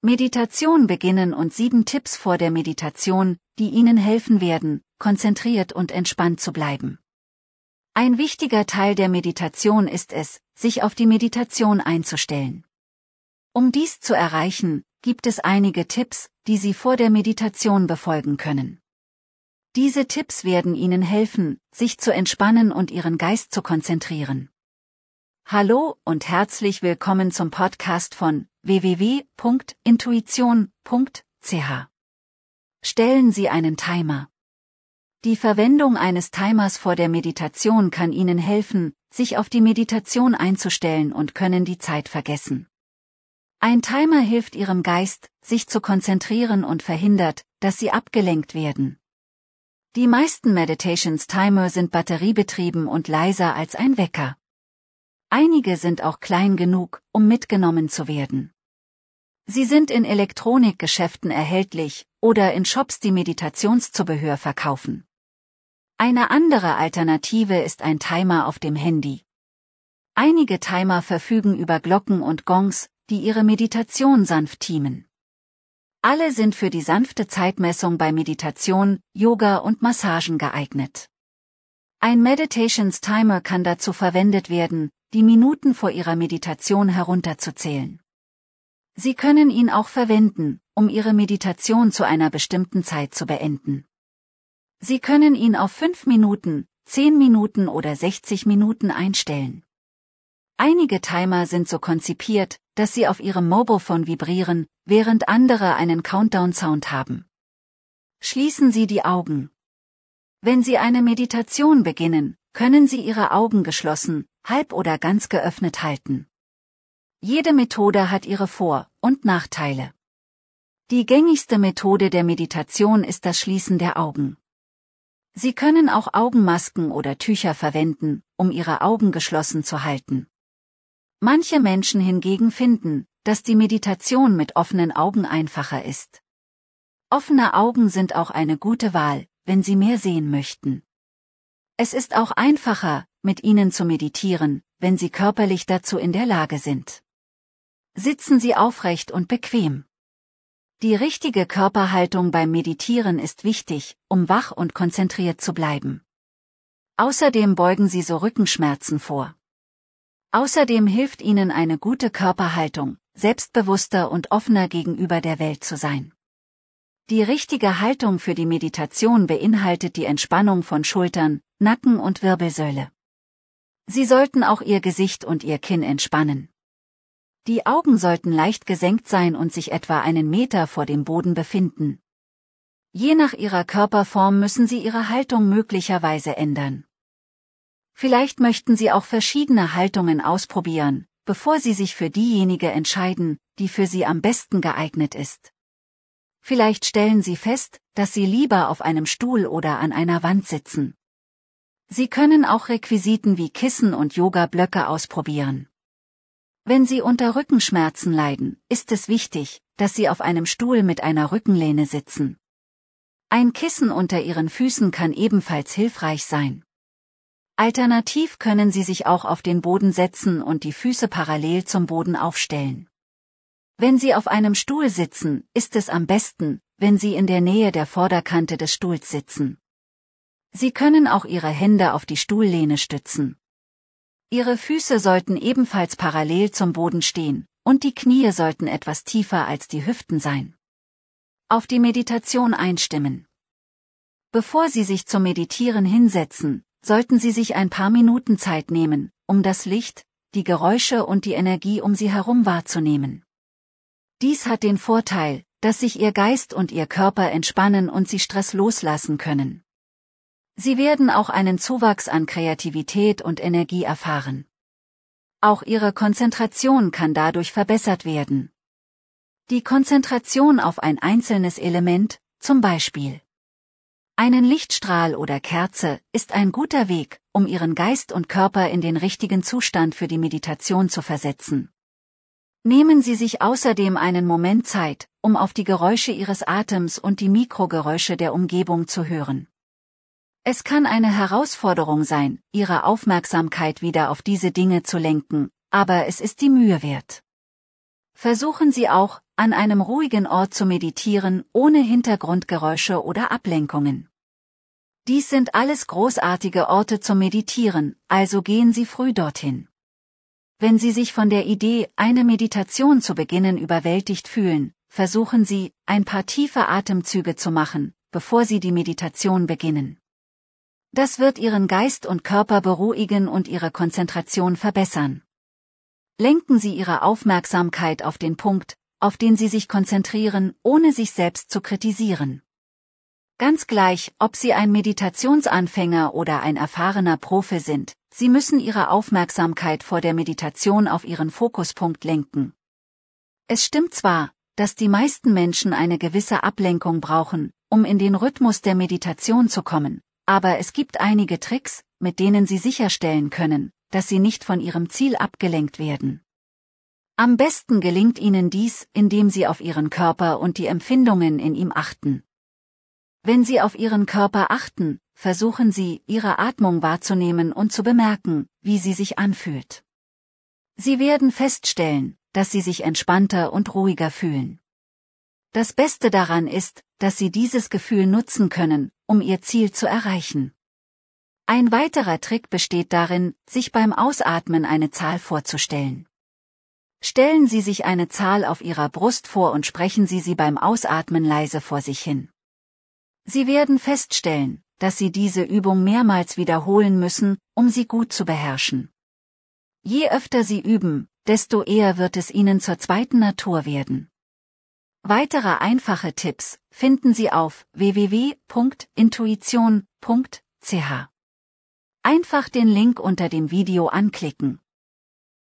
Meditation beginnen und sieben Tipps vor der Meditation, die Ihnen helfen werden, konzentriert und entspannt zu bleiben. Ein wichtiger Teil der Meditation ist es, sich auf die Meditation einzustellen. Um dies zu erreichen, gibt es einige Tipps, die Sie vor der Meditation befolgen können. Diese Tipps werden Ihnen helfen, sich zu entspannen und Ihren Geist zu konzentrieren. Hallo und herzlich willkommen zum Podcast von www.intuition.ch. Stellen Sie einen Timer. Die Verwendung eines Timers vor der Meditation kann Ihnen helfen, sich auf die Meditation einzustellen und können die Zeit vergessen. Ein Timer hilft Ihrem Geist, sich zu konzentrieren und verhindert, dass Sie abgelenkt werden. Die meisten Meditations Timer sind batteriebetrieben und leiser als ein Wecker. Einige sind auch klein genug, um mitgenommen zu werden. Sie sind in Elektronikgeschäften erhältlich oder in Shops, die Meditationszubehör verkaufen. Eine andere Alternative ist ein Timer auf dem Handy. Einige Timer verfügen über Glocken und Gongs, die ihre Meditation sanft teamen. Alle sind für die sanfte Zeitmessung bei Meditation, Yoga und Massagen geeignet. Ein Meditations Timer kann dazu verwendet werden, die Minuten vor ihrer Meditation herunterzuzählen. Sie können ihn auch verwenden, um Ihre Meditation zu einer bestimmten Zeit zu beenden. Sie können ihn auf 5 Minuten, 10 Minuten oder 60 Minuten einstellen. Einige Timer sind so konzipiert, dass sie auf Ihrem Mobilephone vibrieren, während andere einen Countdown-Sound haben. Schließen Sie die Augen. Wenn Sie eine Meditation beginnen, können Sie Ihre Augen geschlossen, halb oder ganz geöffnet halten. Jede Methode hat ihre Vor- und Nachteile. Die gängigste Methode der Meditation ist das Schließen der Augen. Sie können auch Augenmasken oder Tücher verwenden, um Ihre Augen geschlossen zu halten. Manche Menschen hingegen finden, dass die Meditation mit offenen Augen einfacher ist. Offene Augen sind auch eine gute Wahl, wenn Sie mehr sehen möchten. Es ist auch einfacher, mit ihnen zu meditieren, wenn Sie körperlich dazu in der Lage sind. Sitzen Sie aufrecht und bequem. Die richtige Körperhaltung beim Meditieren ist wichtig, um wach und konzentriert zu bleiben. Außerdem beugen Sie so Rückenschmerzen vor. Außerdem hilft Ihnen eine gute Körperhaltung, selbstbewusster und offener gegenüber der Welt zu sein. Die richtige Haltung für die Meditation beinhaltet die Entspannung von Schultern, Nacken und Wirbelsäule. Sie sollten auch Ihr Gesicht und Ihr Kinn entspannen. Die Augen sollten leicht gesenkt sein und sich etwa einen Meter vor dem Boden befinden. Je nach ihrer Körperform müssen Sie Ihre Haltung möglicherweise ändern. Vielleicht möchten Sie auch verschiedene Haltungen ausprobieren, bevor Sie sich für diejenige entscheiden, die für Sie am besten geeignet ist. Vielleicht stellen Sie fest, dass Sie lieber auf einem Stuhl oder an einer Wand sitzen. Sie können auch Requisiten wie Kissen und Yoga-Blöcke ausprobieren. Wenn Sie unter Rückenschmerzen leiden, ist es wichtig, dass Sie auf einem Stuhl mit einer Rückenlehne sitzen. Ein Kissen unter Ihren Füßen kann ebenfalls hilfreich sein. Alternativ können Sie sich auch auf den Boden setzen und die Füße parallel zum Boden aufstellen. Wenn Sie auf einem Stuhl sitzen, ist es am besten, wenn Sie in der Nähe der Vorderkante des Stuhls sitzen. Sie können auch Ihre Hände auf die Stuhllehne stützen. Ihre Füße sollten ebenfalls parallel zum Boden stehen, und die Knie sollten etwas tiefer als die Hüften sein. Auf die Meditation einstimmen. Bevor Sie sich zum Meditieren hinsetzen, sollten Sie sich ein paar Minuten Zeit nehmen, um das Licht, die Geräusche und die Energie um Sie herum wahrzunehmen. Dies hat den Vorteil, dass sich Ihr Geist und Ihr Körper entspannen und Sie Stress loslassen können. Sie werden auch einen Zuwachs an Kreativität und Energie erfahren. Auch Ihre Konzentration kann dadurch verbessert werden. Die Konzentration auf ein einzelnes Element, zum Beispiel einen Lichtstrahl oder Kerze, ist ein guter Weg, um Ihren Geist und Körper in den richtigen Zustand für die Meditation zu versetzen. Nehmen Sie sich außerdem einen Moment Zeit, um auf die Geräusche Ihres Atems und die Mikrogeräusche der Umgebung zu hören. Es kann eine Herausforderung sein, Ihre Aufmerksamkeit wieder auf diese Dinge zu lenken, aber es ist die Mühe wert. Versuchen Sie auch, an einem ruhigen Ort zu meditieren, ohne Hintergrundgeräusche oder Ablenkungen. Dies sind alles großartige Orte zum Meditieren, also gehen Sie früh dorthin. Wenn Sie sich von der Idee, eine Meditation zu beginnen überwältigt fühlen, versuchen Sie, ein paar tiefe Atemzüge zu machen, bevor Sie die Meditation beginnen. Das wird Ihren Geist und Körper beruhigen und Ihre Konzentration verbessern. Lenken Sie Ihre Aufmerksamkeit auf den Punkt, auf den Sie sich konzentrieren, ohne sich selbst zu kritisieren. Ganz gleich, ob Sie ein Meditationsanfänger oder ein erfahrener Profi sind, Sie müssen Ihre Aufmerksamkeit vor der Meditation auf Ihren Fokuspunkt lenken. Es stimmt zwar, dass die meisten Menschen eine gewisse Ablenkung brauchen, um in den Rhythmus der Meditation zu kommen, aber es gibt einige Tricks, mit denen Sie sicherstellen können, dass Sie nicht von Ihrem Ziel abgelenkt werden. Am besten gelingt Ihnen dies, indem Sie auf Ihren Körper und die Empfindungen in ihm achten. Wenn Sie auf Ihren Körper achten, versuchen Sie, Ihre Atmung wahrzunehmen und zu bemerken, wie sie sich anfühlt. Sie werden feststellen, dass Sie sich entspannter und ruhiger fühlen. Das Beste daran ist, dass Sie dieses Gefühl nutzen können, um Ihr Ziel zu erreichen. Ein weiterer Trick besteht darin, sich beim Ausatmen eine Zahl vorzustellen. Stellen Sie sich eine Zahl auf Ihrer Brust vor und sprechen Sie sie beim Ausatmen leise vor sich hin. Sie werden feststellen, dass Sie diese Übung mehrmals wiederholen müssen, um sie gut zu beherrschen. Je öfter Sie üben, desto eher wird es Ihnen zur zweiten Natur werden. Weitere einfache Tipps finden Sie auf www.intuition.ch. Einfach den Link unter dem Video anklicken.